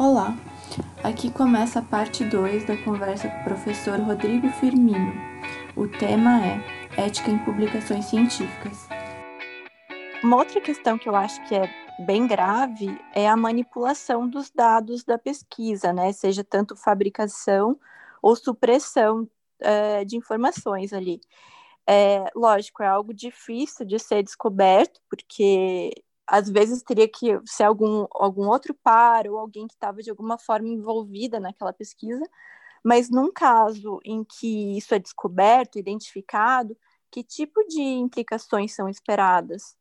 Olá, aqui começa a parte 2 da conversa com o professor Rodrigo Firmino. O tema é Ética em Publicações Científicas. Uma outra questão que eu acho que é bem grave é a manipulação dos dados da pesquisa, né? Seja tanto fabricação ou supressão é, de informações ali. É, lógico, é algo difícil de ser descoberto, porque às vezes teria que ser algum, algum outro par ou alguém que estava de alguma forma envolvida naquela pesquisa, mas num caso em que isso é descoberto, identificado, que tipo de implicações são esperadas?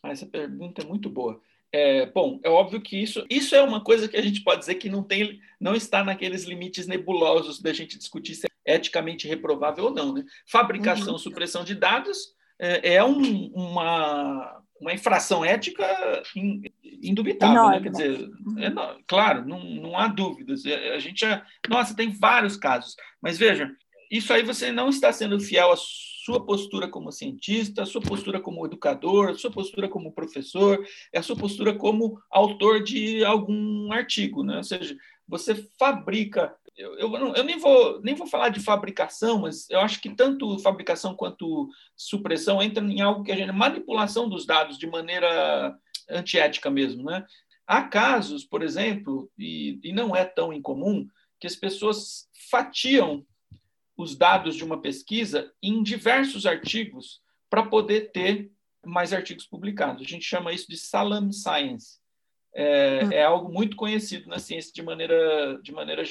Ah, essa pergunta é muito boa. É, bom, é óbvio que isso, isso é uma coisa que a gente pode dizer que não, tem, não está naqueles limites nebulosos da gente discutir se é eticamente reprovável ou não. Né? Fabricação, uhum. supressão de dados é, é um, uma, uma infração ética indubitável, né? Quer dizer, é, claro, não, não há dúvidas. É, a gente já, nossa, tem vários casos, mas veja, isso aí você não está sendo fiel à sua postura como cientista, à sua postura como educador, à sua postura como professor, é a sua postura como autor de algum artigo, né? Ou seja, você fabrica eu, eu, eu, nem, vou, nem vou falar de fabricação, mas eu acho que tanto fabricação quanto supressão entram em algo que a gente. manipulação dos dados de maneira antiética mesmo. Né? Há casos, por exemplo, e, e não é tão incomum, que as pessoas fatiam os dados de uma pesquisa em diversos artigos para poder ter mais artigos publicados. A gente chama isso de Salam Science. É, hum. é, algo muito conhecido na ciência de maneira, de maneira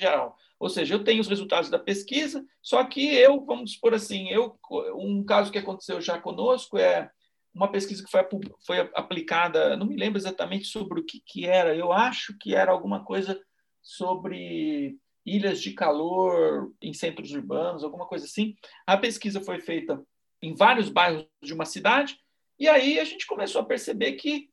geral. Ou seja, eu tenho os resultados da pesquisa, só que eu, vamos supor assim, eu, um caso que aconteceu já conosco é uma pesquisa que foi, foi aplicada, não me lembro exatamente sobre o que, que era, eu acho que era alguma coisa sobre ilhas de calor em centros urbanos, alguma coisa assim. A pesquisa foi feita em vários bairros de uma cidade, e aí a gente começou a perceber que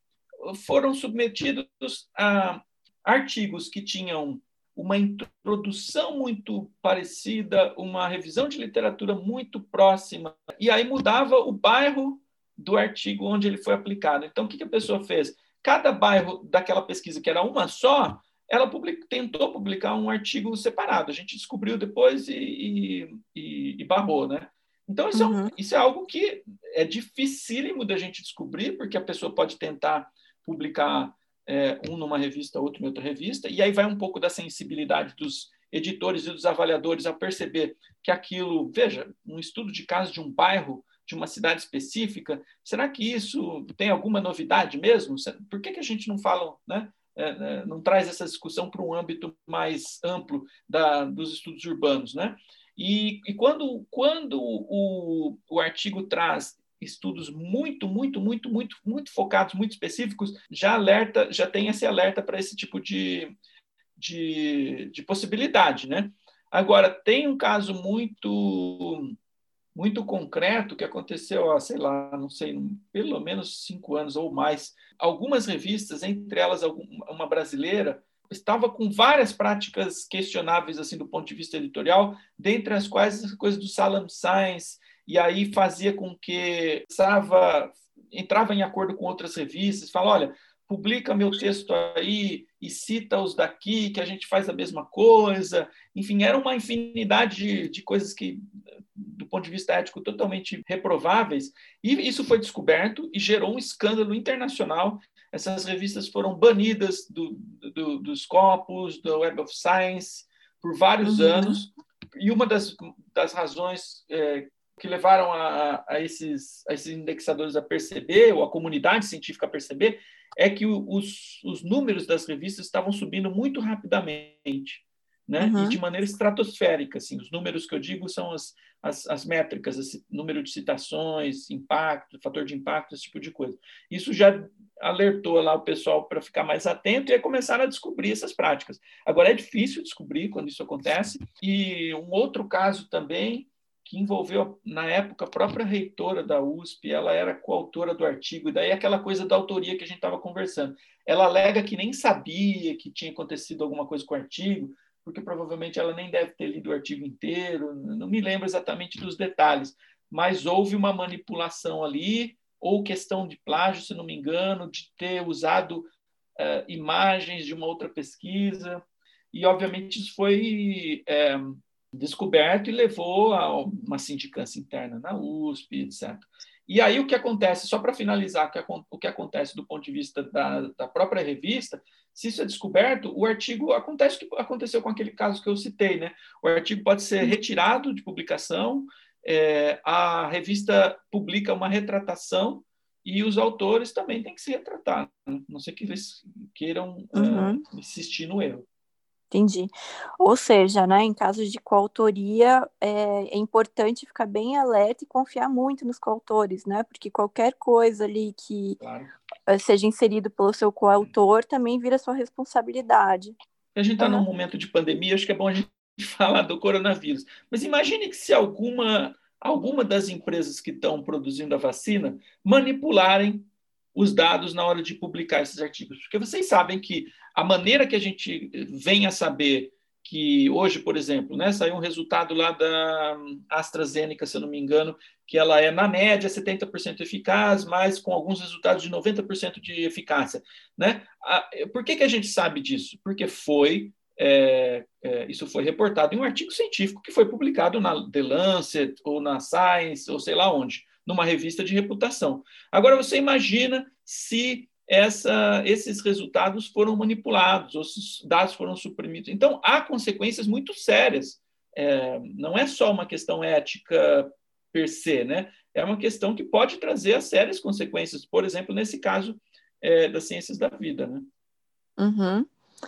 foram submetidos a artigos que tinham uma introdução muito parecida, uma revisão de literatura muito próxima, e aí mudava o bairro do artigo onde ele foi aplicado. Então, o que a pessoa fez? Cada bairro daquela pesquisa, que era uma só, ela public, tentou publicar um artigo separado. A gente descobriu depois e, e, e barrou, né? Então, isso, uhum. é, isso é algo que é dificílimo da gente descobrir, porque a pessoa pode tentar publicar é, um numa revista, outro em outra revista, e aí vai um pouco da sensibilidade dos editores e dos avaliadores a perceber que aquilo, veja, um estudo de caso de um bairro, de uma cidade específica, será que isso tem alguma novidade mesmo? Por que, que a gente não fala, né? É, é não traz essa discussão para um âmbito mais amplo da, dos estudos urbanos, né? E, e quando, quando o, o artigo traz estudos muito, muito, muito, muito, muito focados, muito específicos, já alerta, já tem esse alerta para esse tipo de, de, de, possibilidade, né? Agora, tem um caso muito muito concreto que aconteceu há, sei lá, não sei, pelo menos cinco anos ou mais. Algumas revistas, entre elas uma brasileira, estava com várias práticas questionáveis assim do ponto de vista editorial, dentre as quais essa coisa do Salam Science, e aí fazia com que entrava, entrava em acordo com outras revistas, fala, olha, publica meu texto aí e cita os daqui, que a gente faz a mesma coisa. Enfim, era uma infinidade de, de coisas que, do ponto de vista ético, totalmente reprováveis. E isso foi descoberto e gerou um escândalo internacional. Essas revistas foram banidas do, do, dos copos, do Web of Science, por vários uhum. anos. E uma das, das razões é, que levaram a, a, esses, a esses indexadores a perceber, ou a comunidade científica a perceber, é que os, os números das revistas estavam subindo muito rapidamente, né? Uhum. E de maneira estratosférica, assim. Os números que eu digo são as, as, as métricas, esse número de citações, impacto, fator de impacto, esse tipo de coisa. Isso já alertou lá o pessoal para ficar mais atento e a começar a descobrir essas práticas. Agora é difícil descobrir quando isso acontece. E um outro caso também que envolveu, na época, a própria reitora da USP, ela era coautora do artigo, e daí aquela coisa da autoria que a gente estava conversando. Ela alega que nem sabia que tinha acontecido alguma coisa com o artigo, porque provavelmente ela nem deve ter lido o artigo inteiro, não me lembro exatamente dos detalhes, mas houve uma manipulação ali, ou questão de plágio, se não me engano, de ter usado uh, imagens de uma outra pesquisa, e obviamente isso foi é, descoberto e levou a uma sindicância interna na USP, etc. E aí o que acontece, só para finalizar o que acontece do ponto de vista da, da, própria revista, se isso é descoberto, o artigo acontece o que aconteceu com aquele caso que eu citei, né? O artigo pode ser retirado de publicação, é, a revista publica uma retratação e os autores também têm que se retratar, né? não sei que eles queiram uhum. uh, insistir no erro. Entendi. Ou seja, né, em casos de coautoria, é, é, importante ficar bem alerta e confiar muito nos coautores, né? Porque qualquer coisa ali que claro. Eh, seja inserido pelo seu coautor também vira sua responsabilidade. A gente está uhum. num momento de pandemia, acho que é bom a gente falar do coronavírus. Mas imagine que se alguma, alguma das empresas que estão produzindo a vacina manipularem os dados na hora de publicar esses artigos. Porque vocês sabem que a maneira que a gente vem a saber que hoje, por exemplo, né, saiu um resultado lá da AstraZeneca, se eu não me engano, que ela é, na média, 70% eficaz, mas com alguns resultados de 90% de eficácia. Né? Por que, que a gente sabe disso? Porque foi é, é, isso foi reportado em um artigo científico que foi publicado na The Lancet ou na Science ou sei lá onde numa revista de reputação. Agora, você imagina se essa, esses resultados foram manipulados, os dados foram suprimidos. Então, há consequências muito sérias. É, não é só uma questão ética per se, né? é uma questão que pode trazer sérias consequências, por exemplo, nesse caso é, das ciências da vida. Né? Uhum.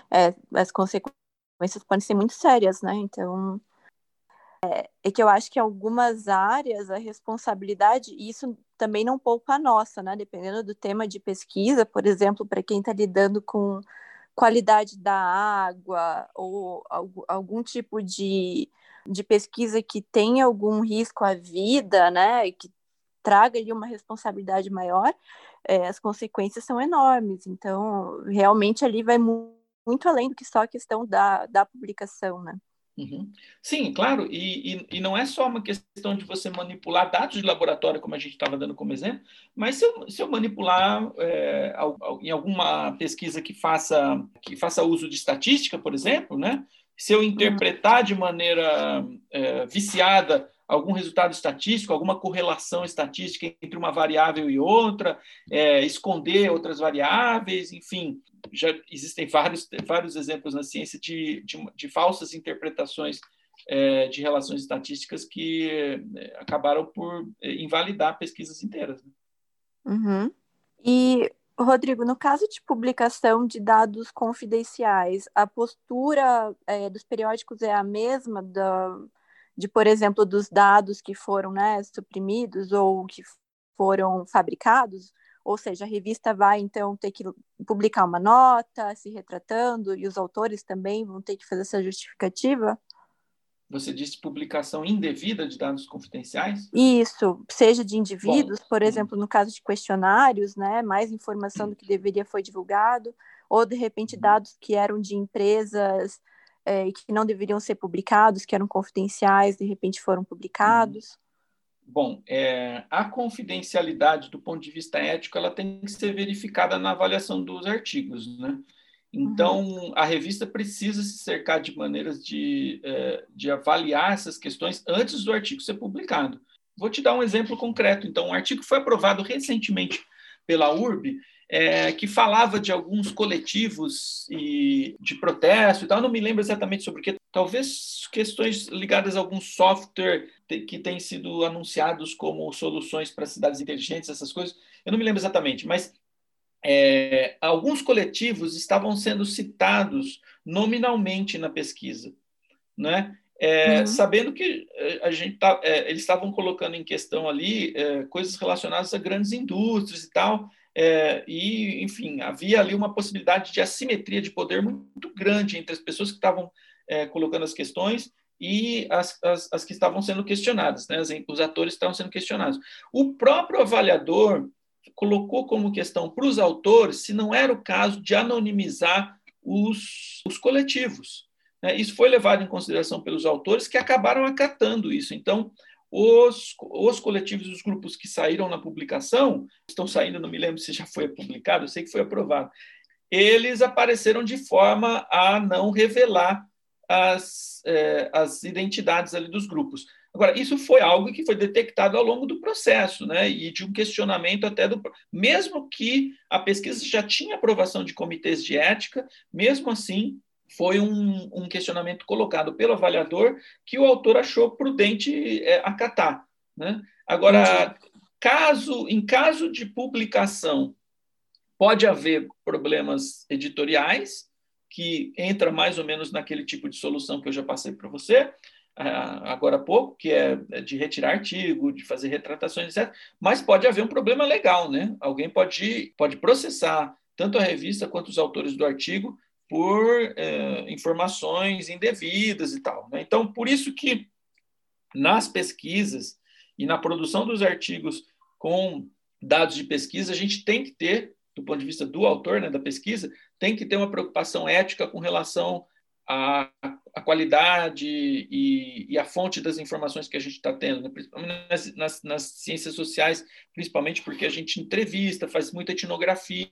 É, as consequências podem ser muito sérias, né? Então, é, é, que eu acho que algumas áreas a responsabilidade, e isso também não poupa a nossa, né? Dependendo do tema de pesquisa, por exemplo, para quem está lidando com qualidade da água ou algum tipo de, de pesquisa que tenha algum risco à vida, né? Que traga ali uma responsabilidade maior, é, as consequências são enormes. Então, realmente ali vai muito além do que só a questão da, da publicação, né? Uhum. Sim, claro, e, e, e, não é só uma questão de você manipular dados de laboratório, como a gente estava dando como exemplo, mas se eu, se eu manipular é, em alguma pesquisa que faça, que faça uso de estatística, por exemplo, né? se eu interpretar de maneira é, viciada algum resultado estatístico, alguma correlação estatística entre uma variável e outra, é, esconder outras variáveis, enfim, já existem vários, vários exemplos na ciência de, de, de falsas interpretações é, de relações estatísticas que é, acabaram por é, invalidar pesquisas inteiras. Né? Uhum. E, Rodrigo, no caso de publicação de dados confidenciais, a postura é, dos periódicos é a mesma da, de, por exemplo, dos dados que foram né, suprimidos ou que foram fabricados? Ou seja, a revista vai então ter que publicar uma nota se retratando e os autores também vão ter que fazer essa justificativa? Você disse publicação indevida de dados confidenciais? Isso, seja de indivíduos, Bom, por exemplo, no caso de questionários, né, mais informação do que deveria foi divulgado, ou de repente uhum. dados que eram de empresas é, e que não deveriam ser publicados, que eram confidenciais, de repente foram publicados. Uhum. Bom, é, a confidencialidade do ponto de vista ético ela tem que ser verificada na avaliação dos artigos, né? Então, uhum. a revista precisa se cercar de maneiras de, é, de avaliar essas questões antes do artigo ser publicado. Vou te dar um exemplo concreto. Então, um artigo foi aprovado recentemente pela URB é, que falava de alguns coletivos e de protesto e tal. Eu não me lembro exatamente sobre o que. Talvez questões ligadas a algum software que tem sido anunciados como soluções para cidades inteligentes, essas coisas. Eu não me lembro exatamente, mas é, alguns coletivos estavam sendo citados nominalmente na pesquisa, né? É, uhum. Sabendo que é, a gente tá, é, eles estavam colocando em questão ali é, coisas relacionadas a grandes indústrias e tal, é, e, enfim, havia ali uma possibilidade de assimetria de poder muito grande entre as pessoas que estavam é, colocando as questões e as, as, as, que estavam sendo questionadas, né? os atores estavam sendo questionados. O próprio avaliador colocou como questão para os autores se não era o caso de anonimizar os, os coletivos. Né? Isso foi levado em consideração pelos autores que acabaram acatando isso. Então, os, os coletivos e os grupos que saíram na publicação, estão saindo, não me lembro se já foi publicado, eu sei que foi aprovado. eles apareceram de forma a não revelar as, é, as identidades ali dos grupos. Agora, isso foi algo que foi detectado ao longo do processo, né? E de um questionamento até do. Mesmo que a pesquisa já tinha aprovação de comitês de ética, mesmo assim, foi um, um questionamento colocado pelo avaliador que o autor achou prudente é, acatar. Né? Agora, caso, em caso de publicação, pode haver problemas editoriais, que entra mais ou menos naquele tipo de solução que eu já passei para você, agora há pouco, que é, é de retirar artigo, de fazer retratações, etc. Mas pode haver um problema legal, né? Alguém pode, pode processar tanto a revista quanto os autores do artigo por é, informações indevidas e tal. Né? Então, por isso que nas pesquisas e na produção dos artigos com dados de pesquisa, a gente tem que ter, do ponto de vista do autor né, da pesquisa, tem que ter uma preocupação ética com relação a, a qualidade e, e, a fonte das informações que a gente está tendo, né? principalmente nas, nas, nas, ciências sociais, principalmente porque a gente entrevista, faz muita etnografia,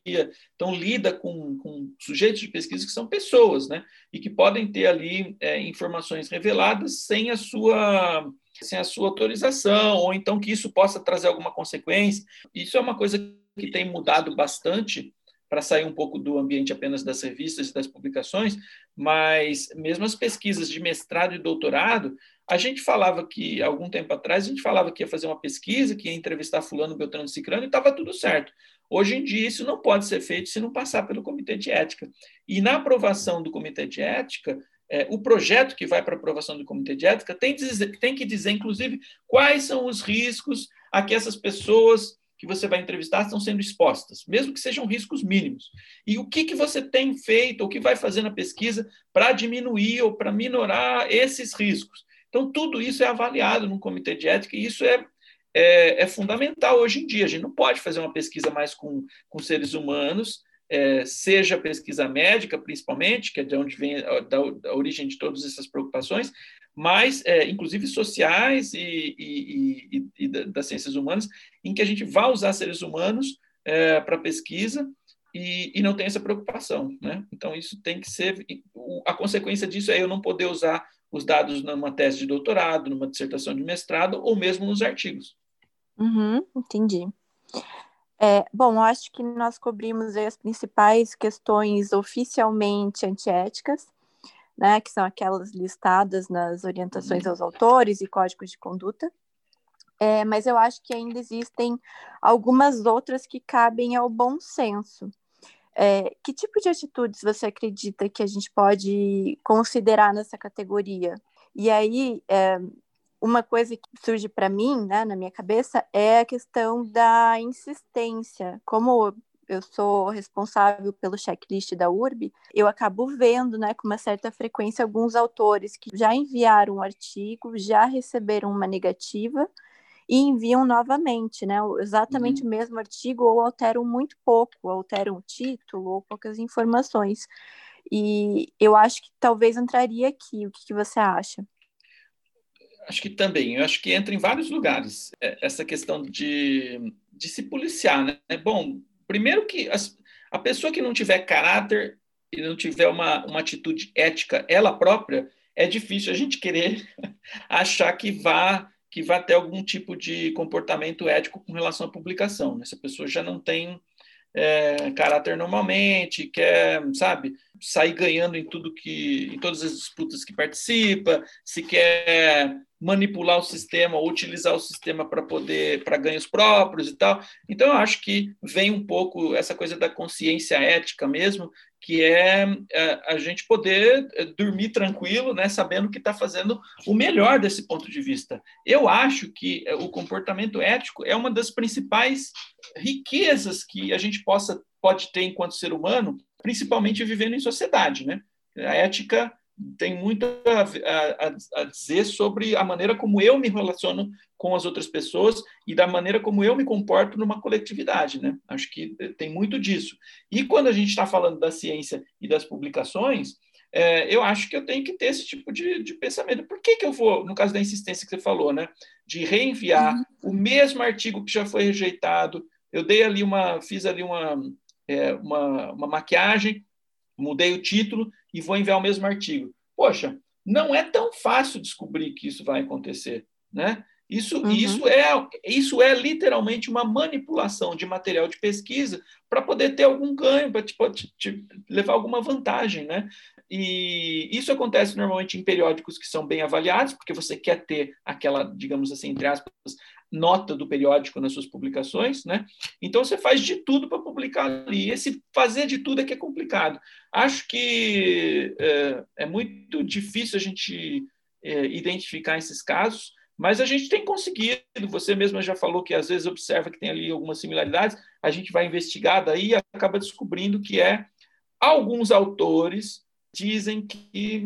então lida com, com sujeitos de pesquisa que são pessoas, né? E que podem ter ali é, informações reveladas sem a sua sem a sua autorização, ou então que isso possa trazer alguma consequência. Isso é uma coisa que tem mudado bastante para sair um pouco do ambiente apenas das revistas e das publicações, mas mesmo as pesquisas de mestrado e doutorado, a gente falava que, algum tempo atrás, a gente falava que ia fazer uma pesquisa, que ia entrevistar fulano, beltrano, ciclano, e estava tudo certo. Hoje em dia, isso não pode ser feito se não passar pelo comitê de ética. E na aprovação do comitê de ética, é, o projeto que vai para aprovação do comitê de ética tem, dizer, tem que dizer, inclusive, quais são os riscos a que essas pessoas que você vai entrevistar estão sendo expostas, mesmo que sejam riscos mínimos. E o que, que você tem feito, ou que vai fazer na pesquisa para diminuir ou para minorar esses riscos. Então, tudo isso é avaliado no comitê de ética e isso é, é, é fundamental hoje em dia. A gente não pode fazer uma pesquisa mais com, com seres humanos, é, seja pesquisa médica, principalmente, que é de onde vem da origem de todas essas preocupações, mas é, inclusive sociais e, e, e, e, das ciências humanas, em que a gente vai usar seres humanos é, para pesquisa e, não tem essa preocupação. Né? Então, isso tem que ser. A consequência disso é eu não poder usar os dados numa tese de doutorado, numa dissertação de mestrado ou mesmo nos artigos. Uhum, entendi. É, bom, eu acho que nós cobrimos as principais questões oficialmente antiéticas né, que são aquelas listadas nas orientações aos autores e códigos de conduta. É, mas eu acho que ainda existem algumas outras que cabem ao bom senso. É, que tipo de atitudes você acredita que a gente pode considerar nessa categoria? E aí, é, uma coisa que surge para mim, né, na minha cabeça, é a questão da insistência. Como eu sou responsável pelo checklist da URB, eu acabo vendo, né, com uma certa frequência alguns autores que já enviaram um artigo, já receberam uma negativa e enviam novamente, né, exatamente uhum. o mesmo artigo ou alteram muito pouco, alteram o título ou poucas informações. E eu acho que talvez entraria aqui. O que, que você acha? Acho que também. Eu acho que entra em vários lugares é, essa questão de, de se policiar, né? Bom, primeiro que as, a pessoa que não tiver caráter e não tiver uma, uma atitude ética ela própria, é difícil a gente querer achar que vá que vá ter algum tipo de comportamento ético com relação à publicação. Né? Se a pessoa já não tem é, caráter normalmente, quer, sabe, sair ganhando em tudo que, em todas as disputas que participa, se quer manipular o sistema ou utilizar o sistema para poder, para ganhos próprios e tal. Então, eu acho que vem um pouco essa coisa da consciência ética mesmo, que é, é a gente poder é, dormir tranquilo, né, sabendo que está fazendo o melhor desse ponto de vista. Eu acho que é, o comportamento ético é uma das principais riquezas que a gente possa pode ter enquanto ser humano, principalmente vivendo em sociedade, né? A ética tem muito a, a, a, dizer sobre a maneira como eu me relaciono com as outras pessoas e da maneira como eu me comporto numa coletividade, né? Acho que tem muito disso. E quando a gente está falando da ciência e das publicações, é, eu acho que eu tenho que ter esse tipo de, de, pensamento. Por que, que eu vou, no caso da insistência que você falou, né? De reenviar uhum. o mesmo artigo que já foi rejeitado. Eu dei ali uma, fiz ali uma é, uma, uma maquiagem, mudei o título e vou enviar o mesmo artigo. Poxa, não é tão fácil descobrir que isso vai acontecer, né? Isso, uhum. isso, é, isso é literalmente uma manipulação de material de pesquisa para poder ter algum ganho, para te, te, te, levar alguma vantagem. Né? E isso acontece normalmente em periódicos que são bem avaliados, porque você quer ter aquela, digamos assim, entre aspas, nota do periódico nas suas publicações, né? Então você faz de tudo para publicar ali. Esse fazer de tudo é que é complicado. Acho que é, é muito difícil a gente é, identificar esses casos, mas a gente tem conseguido. Você mesma já falou que às vezes observa que tem ali algumas similaridades. A gente vai investigar daí e acaba descobrindo que é alguns autores dizem que,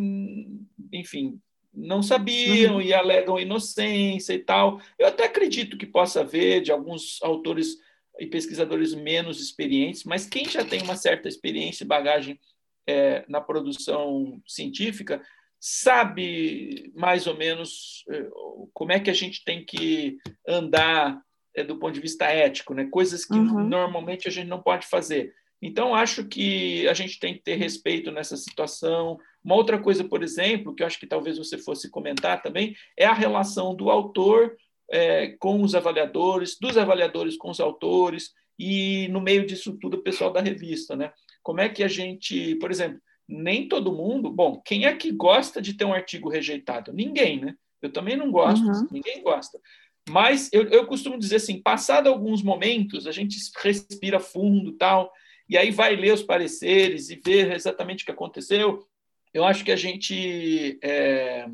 enfim, não sabiam uhum. e alegam inocência e tal. Eu até acredito que possa haver de alguns autores e pesquisadores menos experientes, mas quem já tem uma certa experiência e bagagem é, na produção científica sabe mais ou menos é, como é que a gente tem que andar é, do ponto de vista ético, né? coisas que uhum. normalmente a gente não pode fazer. Então, acho que a gente tem que ter respeito nessa situação. Uma outra coisa, por exemplo, que eu acho que talvez você fosse comentar também, é a relação do autor é, com os avaliadores, dos avaliadores com os autores, e no meio disso tudo o pessoal da revista. Né? Como é que a gente, por exemplo, nem todo mundo. Bom, quem é que gosta de ter um artigo rejeitado? Ninguém, né? Eu também não gosto, uhum. ninguém gosta. Mas eu, eu costumo dizer assim: passado alguns momentos, a gente respira fundo tal e aí vai ler os pareceres e ver exatamente o que aconteceu. Eu acho que a gente é,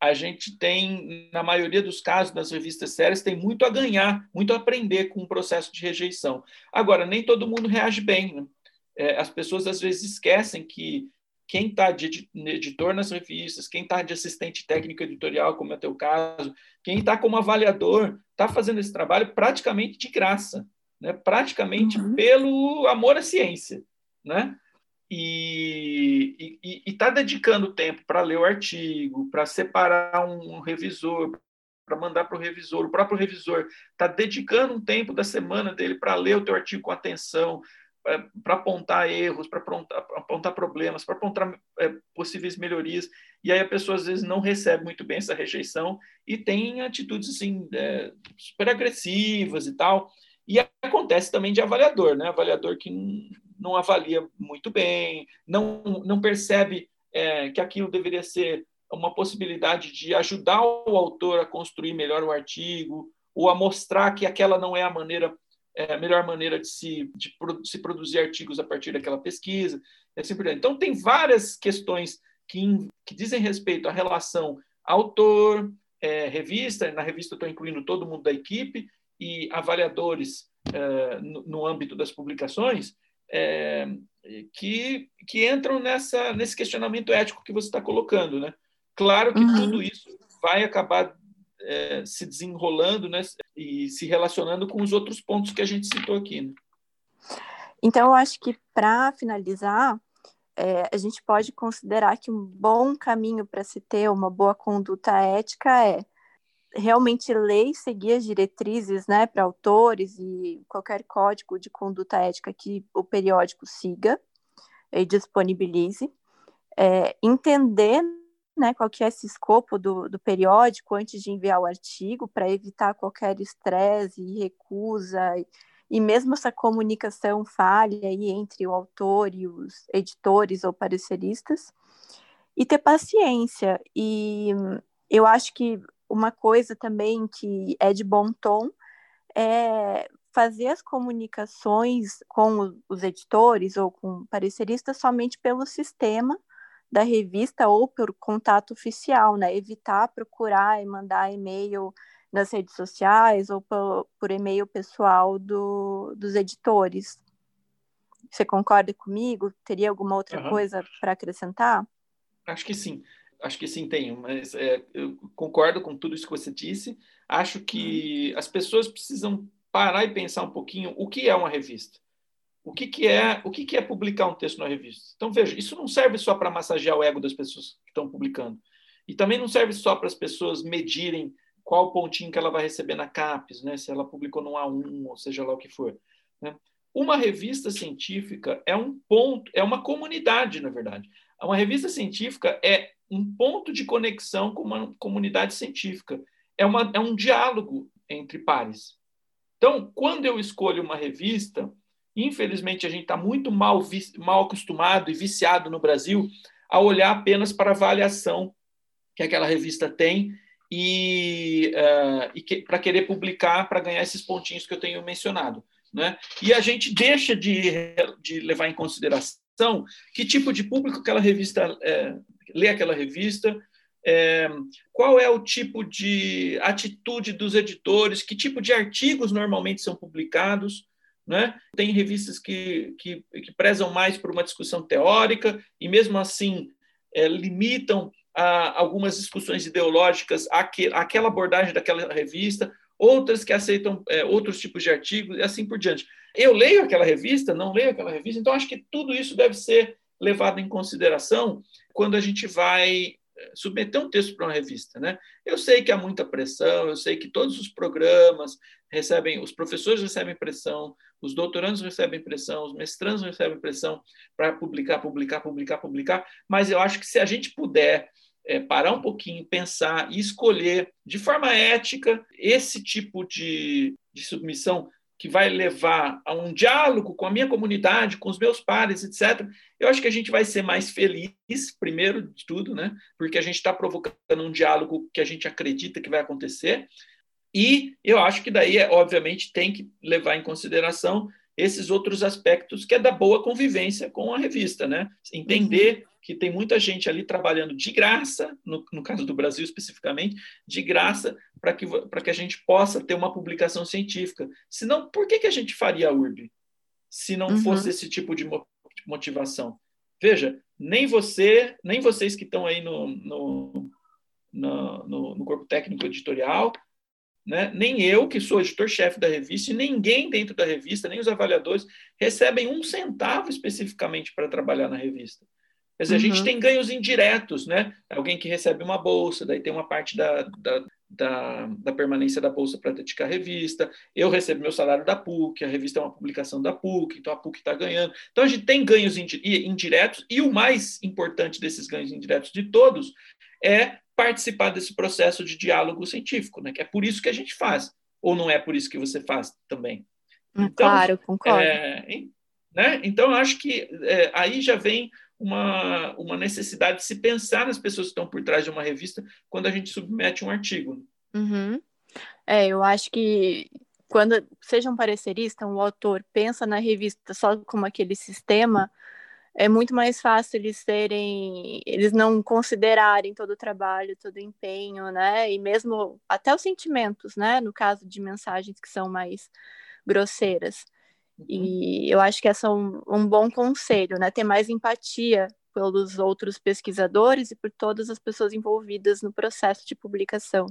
a gente tem, na maioria dos casos, nas revistas sérias, tem muito a ganhar, muito a aprender com o processo de rejeição. Agora, nem todo mundo reage bem. Né? É, as pessoas às vezes esquecem que quem está de editor nas revistas, quem está de assistente técnico editorial, como é o teu caso, quem está como avaliador, está fazendo esse trabalho praticamente de graça né? praticamente uhum. pelo amor à ciência. Né? E está dedicando tempo para ler o artigo, para separar um, um revisor, para mandar para o revisor. O próprio revisor está dedicando um tempo da semana dele para ler o teu artigo com atenção, para apontar erros, para apontar, apontar, problemas, para apontar é, possíveis melhorias. E aí a pessoa às vezes não recebe muito bem essa rejeição e tem atitudes assim é, super agressivas e tal. E acontece também de avaliador, né? Avaliador que não avalia muito bem, não, não percebe é, que aquilo deveria ser uma possibilidade de ajudar o autor a construir melhor o artigo, ou a mostrar que aquela não é a maneira é, a melhor maneira de se, de, se produzir artigos a partir daquela pesquisa. Assim por então, tem várias questões que, que dizem respeito à relação autor, é, revista, na revista estou incluindo todo mundo da equipe, e avaliadores é, no, no, âmbito das publicações é, que, que entram nessa, nesse questionamento ético que você está colocando. Né? Claro que uhum. tudo isso vai acabar é, se desenrolando né, e se relacionando com os outros pontos que a gente citou aqui. Né? Então, eu acho que para finalizar, é, a gente pode considerar que um bom caminho para se ter uma boa conduta ética é realmente ler e seguir as diretrizes né, para autores e qualquer código de conduta ética que o periódico siga e disponibilize, é, entender né, qual que é esse escopo do, do periódico antes de enviar o artigo, para evitar qualquer estresse e recusa, e, e mesmo essa comunicação falha aí entre o autor e os editores ou pareceristas, e ter paciência. E eu acho que uma coisa também que é de bom tom é fazer as comunicações com os editores ou com pareceristas somente pelo sistema da revista ou por contato oficial, né? Evitar procurar e mandar e-mail nas redes sociais ou por, por e-mail pessoal do, dos editores. Você concorda comigo? Teria alguma outra uhum. coisa para acrescentar? Acho que sim acho que sim tenho, mas é, eu concordo com tudo isso que você disse. Acho que uhum. as pessoas precisam parar e pensar um pouquinho o que é uma revista. O que, que é o que, que é publicar um texto na revista? Então veja, isso não serve só para massagear o ego das pessoas que estão publicando e também não serve só para as pessoas medirem qual pontinho que ela vai receber na CAPES, né? Se ela publicou no A1 ou seja lá o que for. Né? uma revista científica é um ponto, é uma comunidade, na verdade. Uma revista científica é um ponto de conexão com uma comunidade científica. É, uma, é um diálogo entre pares. Então, quando eu escolho uma revista, infelizmente a gente está muito mal, mal acostumado e viciado no Brasil a olhar apenas para a avaliação que aquela revista tem e, uh, e que, para querer publicar, para ganhar esses pontinhos que eu tenho mencionado. Né? E a gente deixa de, de levar em consideração que tipo de público aquela revista é, lê aquela revista, é, qual é o tipo de atitude dos editores, que tipo de artigos normalmente são publicados. Né? Tem revistas que, que, que prezam mais por uma discussão teórica e, mesmo assim, é, limitam a, algumas discussões ideológicas àquela abordagem daquela revista, outras que aceitam é, outros tipos de artigos e assim por diante. Eu leio aquela revista, não leio aquela revista, então acho que tudo isso deve ser levado em consideração quando a gente vai é, submeter um texto para uma revista, né? Eu sei que há muita pressão, eu sei que todos os programas recebem, os professores recebem pressão, os doutorandos recebem pressão, os mestrandos recebem pressão para publicar, publicar, publicar, publicar, mas eu acho que se a gente puder é, parar um pouquinho, pensar e escolher de forma ética esse tipo de, de submissão que vai levar a um diálogo com a minha comunidade, com os meus pares, etc., eu acho que a gente vai ser mais feliz, primeiro de tudo, né? porque a gente está provocando um diálogo que a gente acredita que vai acontecer. E eu acho que daí, obviamente, tem que levar em consideração esses outros aspectos que é da boa convivência com a revista, né? Entender uhum que tem muita gente ali trabalhando de graça, no, no caso do Brasil especificamente, de graça, para que, que a gente possa ter uma publicação científica. Senão, por que, que a gente faria a URB? Se não uhum. fosse esse tipo de motivação. Veja, nem você, nem vocês que estão aí no, no, no, no corpo técnico editorial, né? Nem eu, que sou editor-chefe da revista, e ninguém dentro da revista, nem os avaliadores, recebem um centavo especificamente para trabalhar na revista. Quer dizer, uhum. a gente uhum. tem ganhos indiretos, né? Alguém que recebe uma bolsa, daí tem uma parte da, da, da, da permanência da bolsa para dedicar a revista. Eu recebo meu salário da PUC, a revista é uma publicação da PUC, então a PUC está ganhando. Então a gente tem ganhos indiretos, e o mais importante desses ganhos indiretos de todos é participar desse processo de diálogo científico, né? Que é por isso que a gente faz. Ou não é por isso que você faz também? Hum, então, claro, concordo. É, né? Então, eu acho que é, aí já vem uma, uma necessidade de se pensar nas pessoas que estão por trás de uma revista quando a gente submete um artigo. Uhum. É, eu acho que quando seja um parecerista, um autor pensa na revista só como aquele sistema, é muito mais fácil eles serem, eles não considerarem todo o trabalho, todo o empenho, né? E mesmo até os sentimentos, né? No caso de mensagens que são mais grosseiras. Uhum. E eu acho que esse é um, um bom conselho, né? Ter mais empatia pelos outros pesquisadores e por todas as pessoas envolvidas no processo de publicação.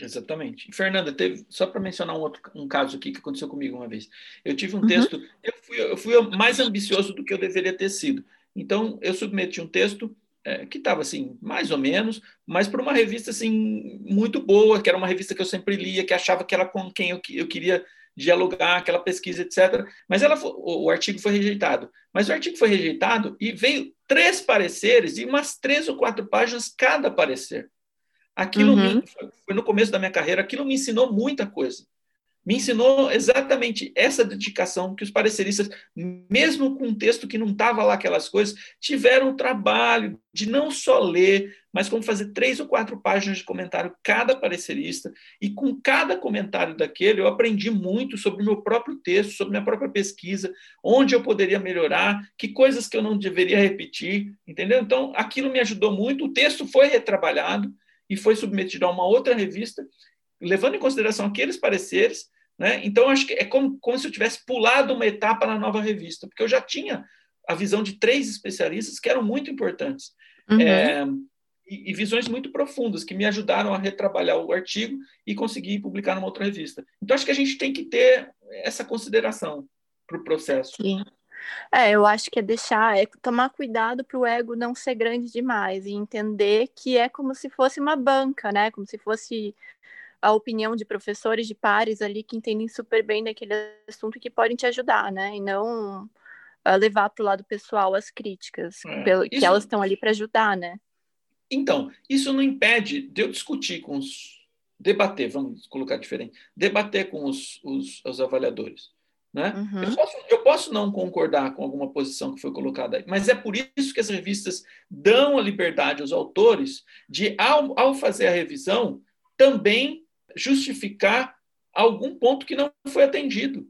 Exatamente. Fernanda, teve, só para mencionar um outro um caso aqui que aconteceu comigo uma vez. Eu tive um uhum. texto, eu fui, eu fui mais ambicioso do que eu deveria ter sido. Então, eu submeti um texto é, que estava assim, mais ou menos, mas para uma revista assim muito boa, que era uma revista que eu sempre lia, que achava que era com quem eu, eu queria dialogar, aquela pesquisa, etc. Mas ela, o, artigo foi rejeitado. Mas o artigo foi rejeitado e veio três pareceres e umas três ou quatro páginas cada parecer. Aquilo uhum. me, foi no começo da minha carreira, aquilo me ensinou muita coisa me ensinou exatamente essa dedicação que os pareceristas, mesmo com um texto que não estava lá aquelas coisas, tiveram o trabalho de não só ler, mas como fazer três ou quatro páginas de comentário cada parecerista, e com cada comentário daquele eu aprendi muito sobre o meu próprio texto, sobre minha própria pesquisa, onde eu poderia melhorar, que coisas que eu não deveria repetir, entendeu? Então, aquilo me ajudou muito, o texto foi retrabalhado e foi submetido a uma outra revista, levando em consideração aqueles pareceres, né? Então, acho que é como, como se eu tivesse pulado uma etapa na nova revista, porque eu já tinha a visão de três especialistas que eram muito importantes. Uhum. É, e, e, visões muito profundas que me ajudaram a retrabalhar o artigo e conseguir publicar numa outra revista. Então, acho que a gente tem que ter essa consideração para o processo. Sim. É, eu acho que é deixar, é tomar cuidado para o ego não ser grande demais e entender que é como se fosse uma banca, né? Como se fosse a opinião de professores, de pares ali que entendem super bem daquele assunto e que podem te ajudar, né? E não uh, levar para o lado pessoal as críticas, é, pelo, isso... que elas estão ali para ajudar, né? Então, isso não impede de eu discutir com os. debater, vamos colocar diferente, debater com os, os, os avaliadores. Né? Uhum. Eu, posso, eu, posso, não concordar com alguma posição que foi colocada aí, mas é por isso que as revistas dão a liberdade aos autores de, ao, ao fazer a revisão, também justificar algum ponto que não foi atendido.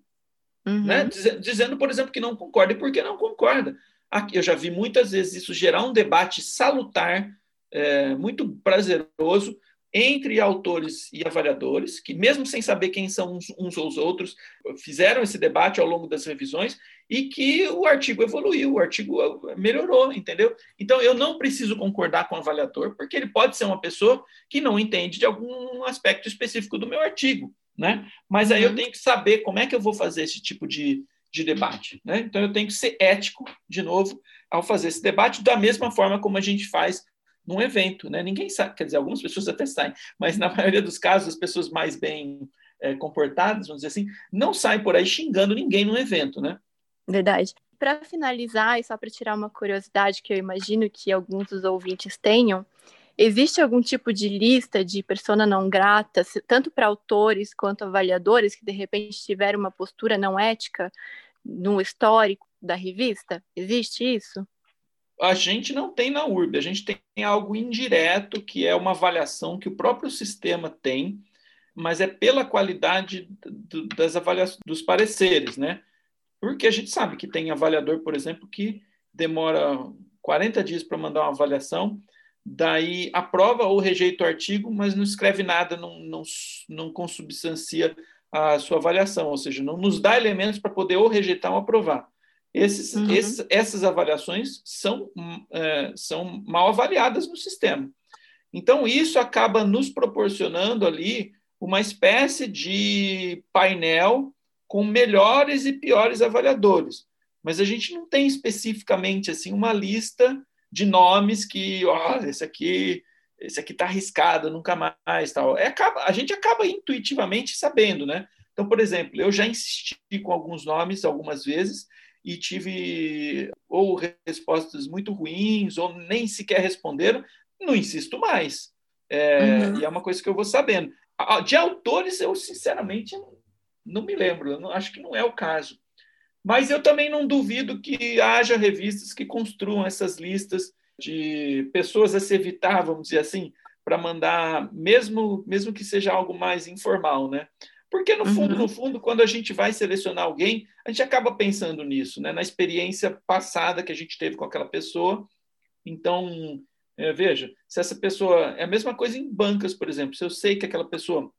Uhum. Né? Dizendo, por exemplo, que não concorda. E por que não concorda? Aqui, eu já vi muitas vezes isso gerar um debate salutar, é, muito prazeroso, entre autores e avaliadores, que, mesmo sem saber quem são uns, uns ou os outros, fizeram esse debate ao longo das revisões e que o artigo evoluiu, o artigo melhorou, entendeu? Então, eu não preciso concordar com o avaliador, porque ele pode ser uma pessoa que não entende de algum aspecto específico do meu artigo, né? Mas aí eu uhum. tenho que saber como é que eu vou fazer esse tipo de, de debate, né? Então, eu tenho que ser ético, de novo, ao fazer esse debate, da mesma forma como a gente faz num evento, né? Ninguém sabe, quer dizer, algumas pessoas até saem, mas na maioria dos casos, as pessoas mais bem é, comportadas, vamos dizer assim, não saem por aí xingando ninguém num evento, né? Verdade. Para finalizar, e só para tirar uma curiosidade que eu imagino que alguns dos ouvintes tenham, existe algum tipo de lista de persona não grata, tanto para autores quanto avaliadores que de repente tiveram uma postura não ética no histórico da revista? Existe isso? A gente não tem na URB, a gente tem algo indireto, que é uma avaliação que o próprio sistema tem, mas é pela qualidade do, das avaliações, dos pareceres, né? Porque a gente sabe que tem avaliador, por exemplo, que demora 40 dias para mandar uma avaliação, daí aprova ou rejeita o artigo, mas não escreve nada, não, não, não consubstancia a sua avaliação, ou seja, não nos dá elementos para poder ou rejeitar ou aprovar. Esses, uhum. esses, essas avaliações são, é, são mal avaliadas no sistema. Então, isso acaba nos proporcionando ali uma espécie de painel com melhores e piores avaliadores. Mas a gente não tem especificamente assim uma lista de nomes que, ó, esse aqui, esse aqui está arriscado, nunca mais, tal. É, acaba, a gente acaba intuitivamente sabendo, né? Então, por exemplo, eu já insisti com alguns nomes algumas vezes e tive ou respostas muito ruins ou nem sequer responderam, não insisto mais. É, uhum. E é uma coisa que eu vou sabendo. De autores, eu sinceramente não me lembro, não, acho que não é o caso. Mas eu também não duvido que haja revistas que construam essas listas de pessoas a se evitar, vamos dizer assim, para mandar, mesmo, mesmo que seja algo mais informal, né? Porque, no fundo, uhum. no fundo, quando a gente vai selecionar alguém, a gente acaba pensando nisso, né? na experiência passada que a gente teve com aquela pessoa. Então, é, veja, se essa pessoa. É a mesma coisa em bancas, por exemplo. Se eu sei que aquela pessoa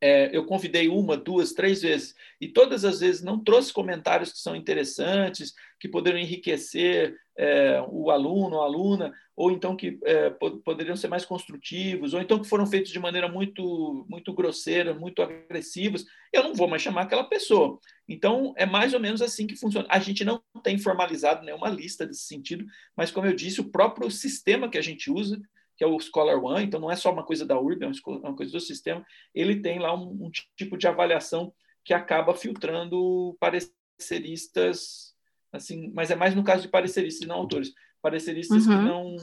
é, eu convidei uma, duas, três vezes, e todas as vezes não trouxe comentários que são interessantes, que poderiam enriquecer é, o aluno, a aluna, ou então que é, poderiam ser mais construtivos, ou então que foram feitos de maneira muito, muito grosseira, muito agressivos, eu não vou mais chamar aquela pessoa. Então, é mais ou menos assim que funciona. A gente não tem formalizado nenhuma lista desse sentido, mas, como eu disse, o próprio sistema que a gente usa que é o Scholar One, então não é só uma coisa da URB, é, é uma coisa do sistema, ele tem lá um, um tipo de avaliação que acaba filtrando pareceristas, assim, mas é mais no caso de pareceristas e não autores, pareceristas uhum. que não,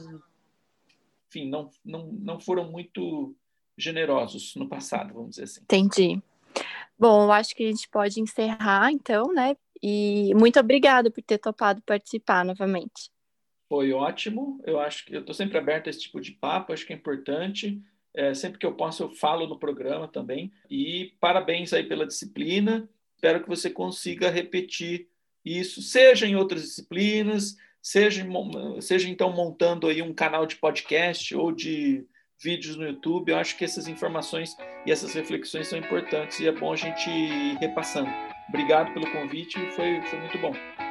enfim, não, não, não foram muito generosos no passado, vamos dizer assim. Entendi. Bom, eu acho que a gente pode encerrar, então, né? E muito obrigada por ter topado participar novamente foi ótimo. Eu acho que eu estou sempre aberto a esse tipo de papo, acho que é importante. É, sempre que eu posso, eu falo no programa também. E parabéns aí pela disciplina. Espero que você consiga repetir isso, seja em outras disciplinas, seja, seja então montando aí um canal de podcast ou de vídeos no YouTube. Eu acho que essas informações e essas reflexões são importantes e é bom a gente ir repassando. Obrigado pelo convite, foi, foi muito bom.